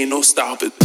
ain't no stopping.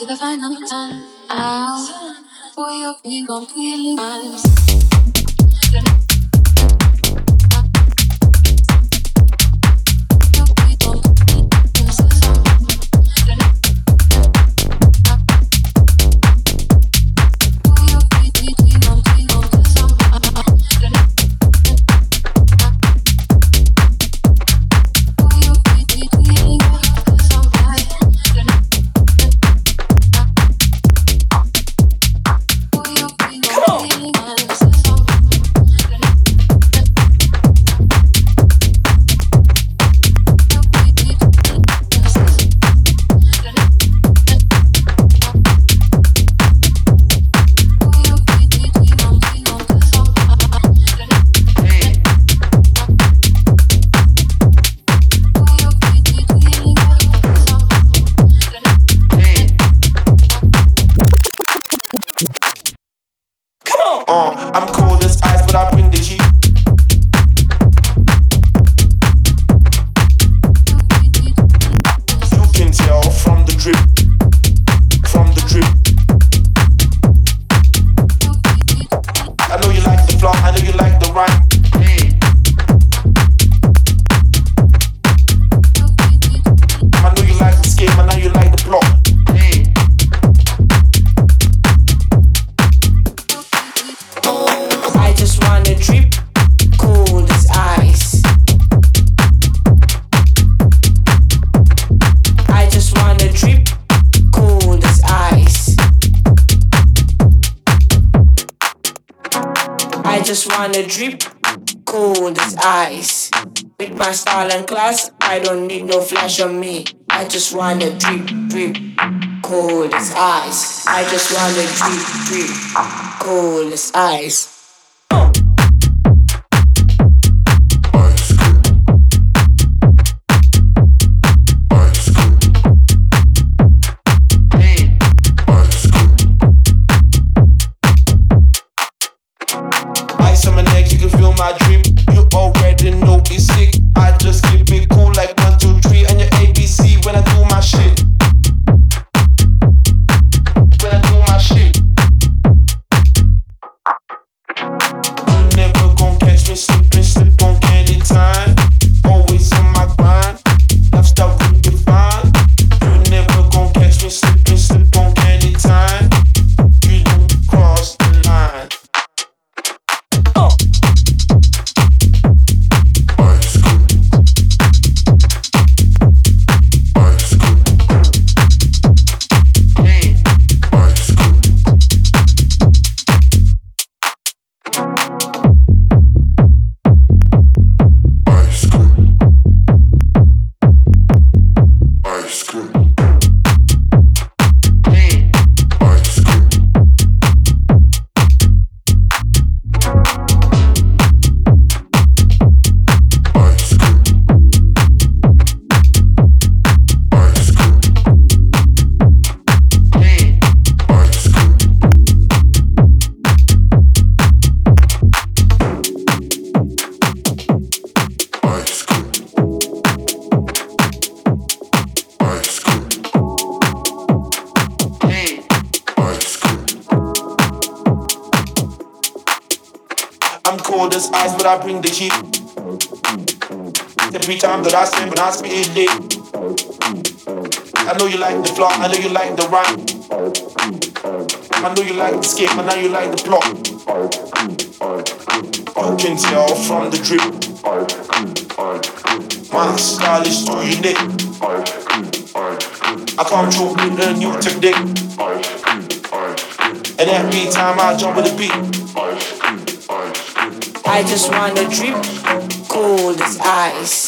is the final time. I'll for your big on feeling vibes. I just wanna drip cold as ice. With my style and class, I don't need no flash on me. I just wanna drip, drip, cold as ice. I just wanna drip, drip, cold as ice. coldest ice, but I bring the heat. Every time that I sing, when I spit it lit. I know you like the flow, I know you like the rhyme. I know you like the skip, I know you like the block. I can tell from the drip. My style is too unique. I come through with a new technique. And every time I jump with a beat. I just wanna drip cold as ice.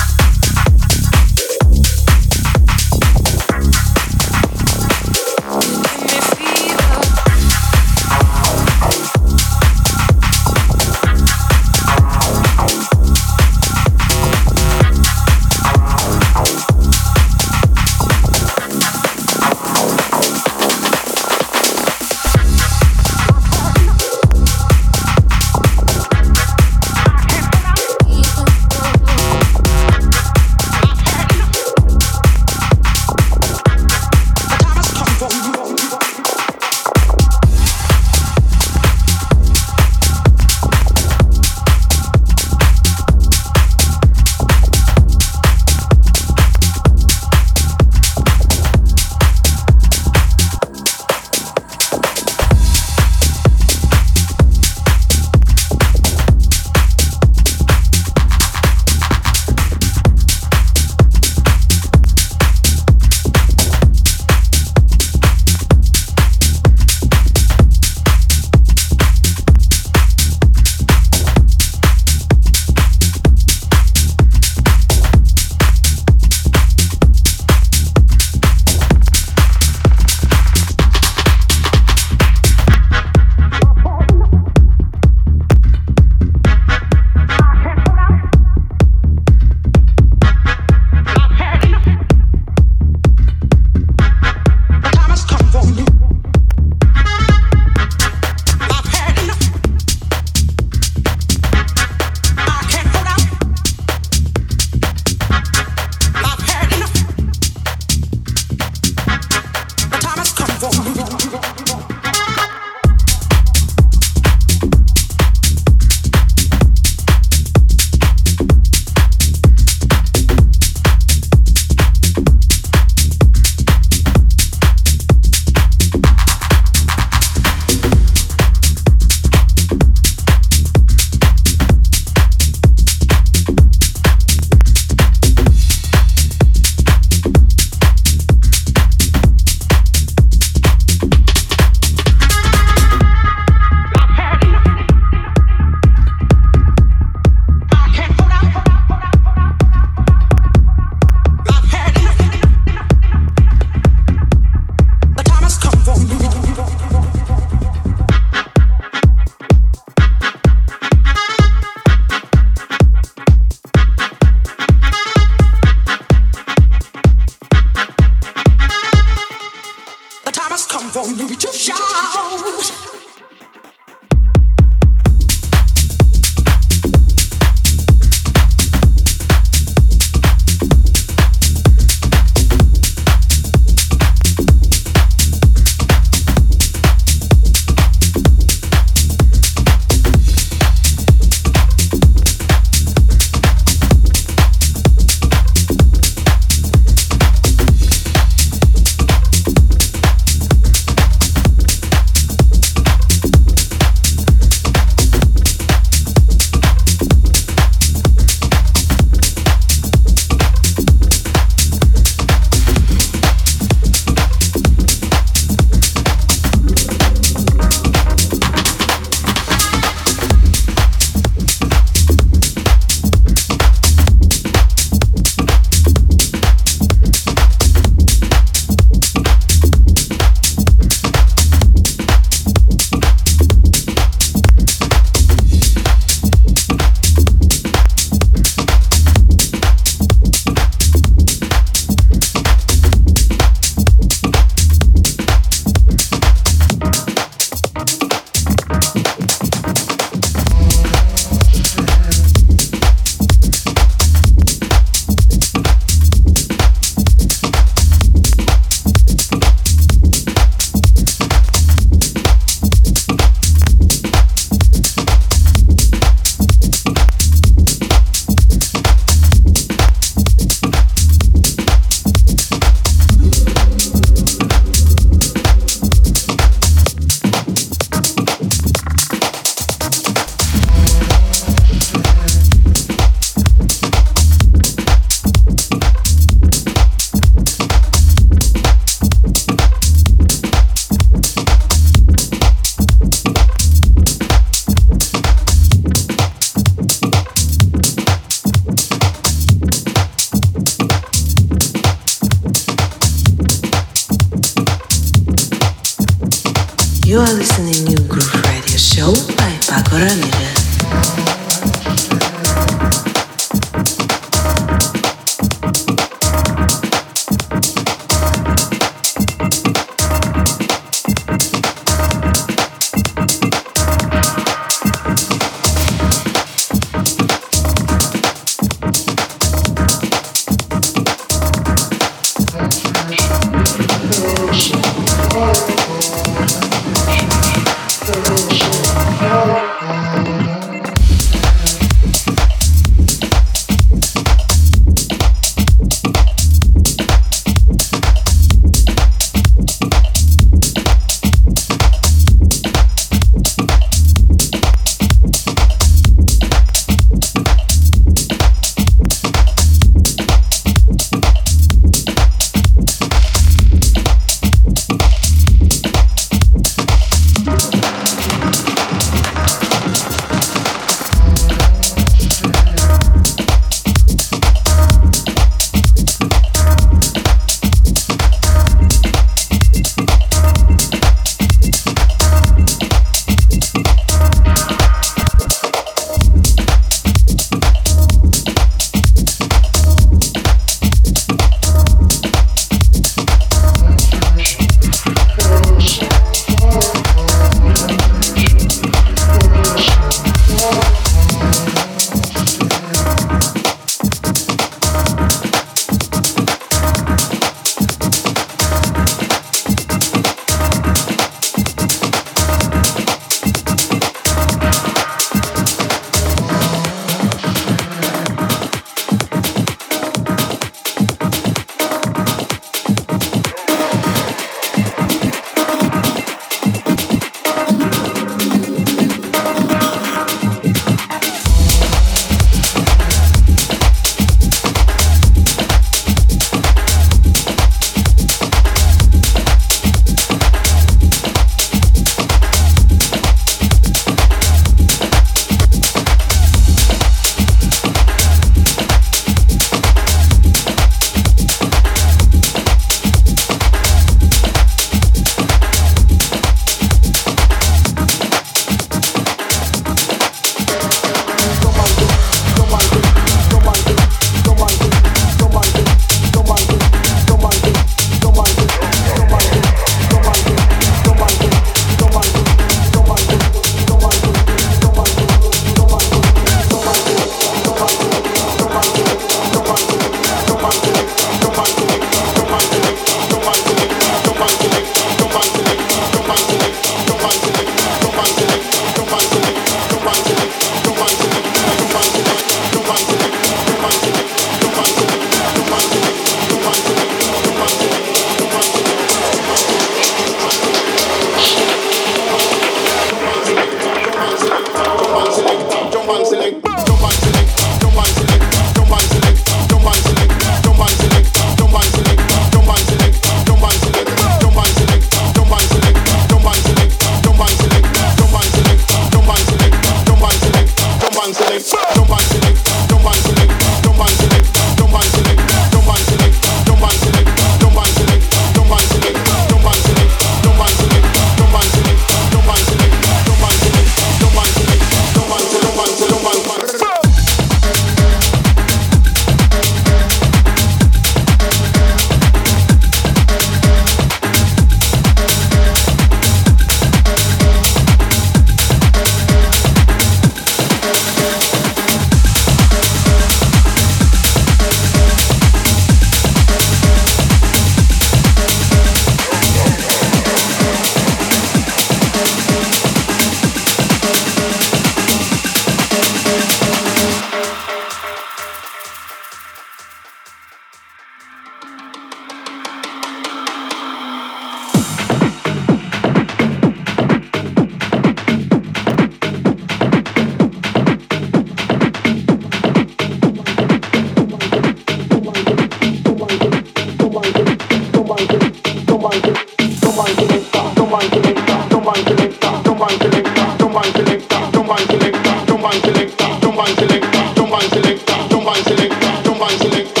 jump on, selector! jump on, selector! jump on, selector! jump on, selector! jump on, selector!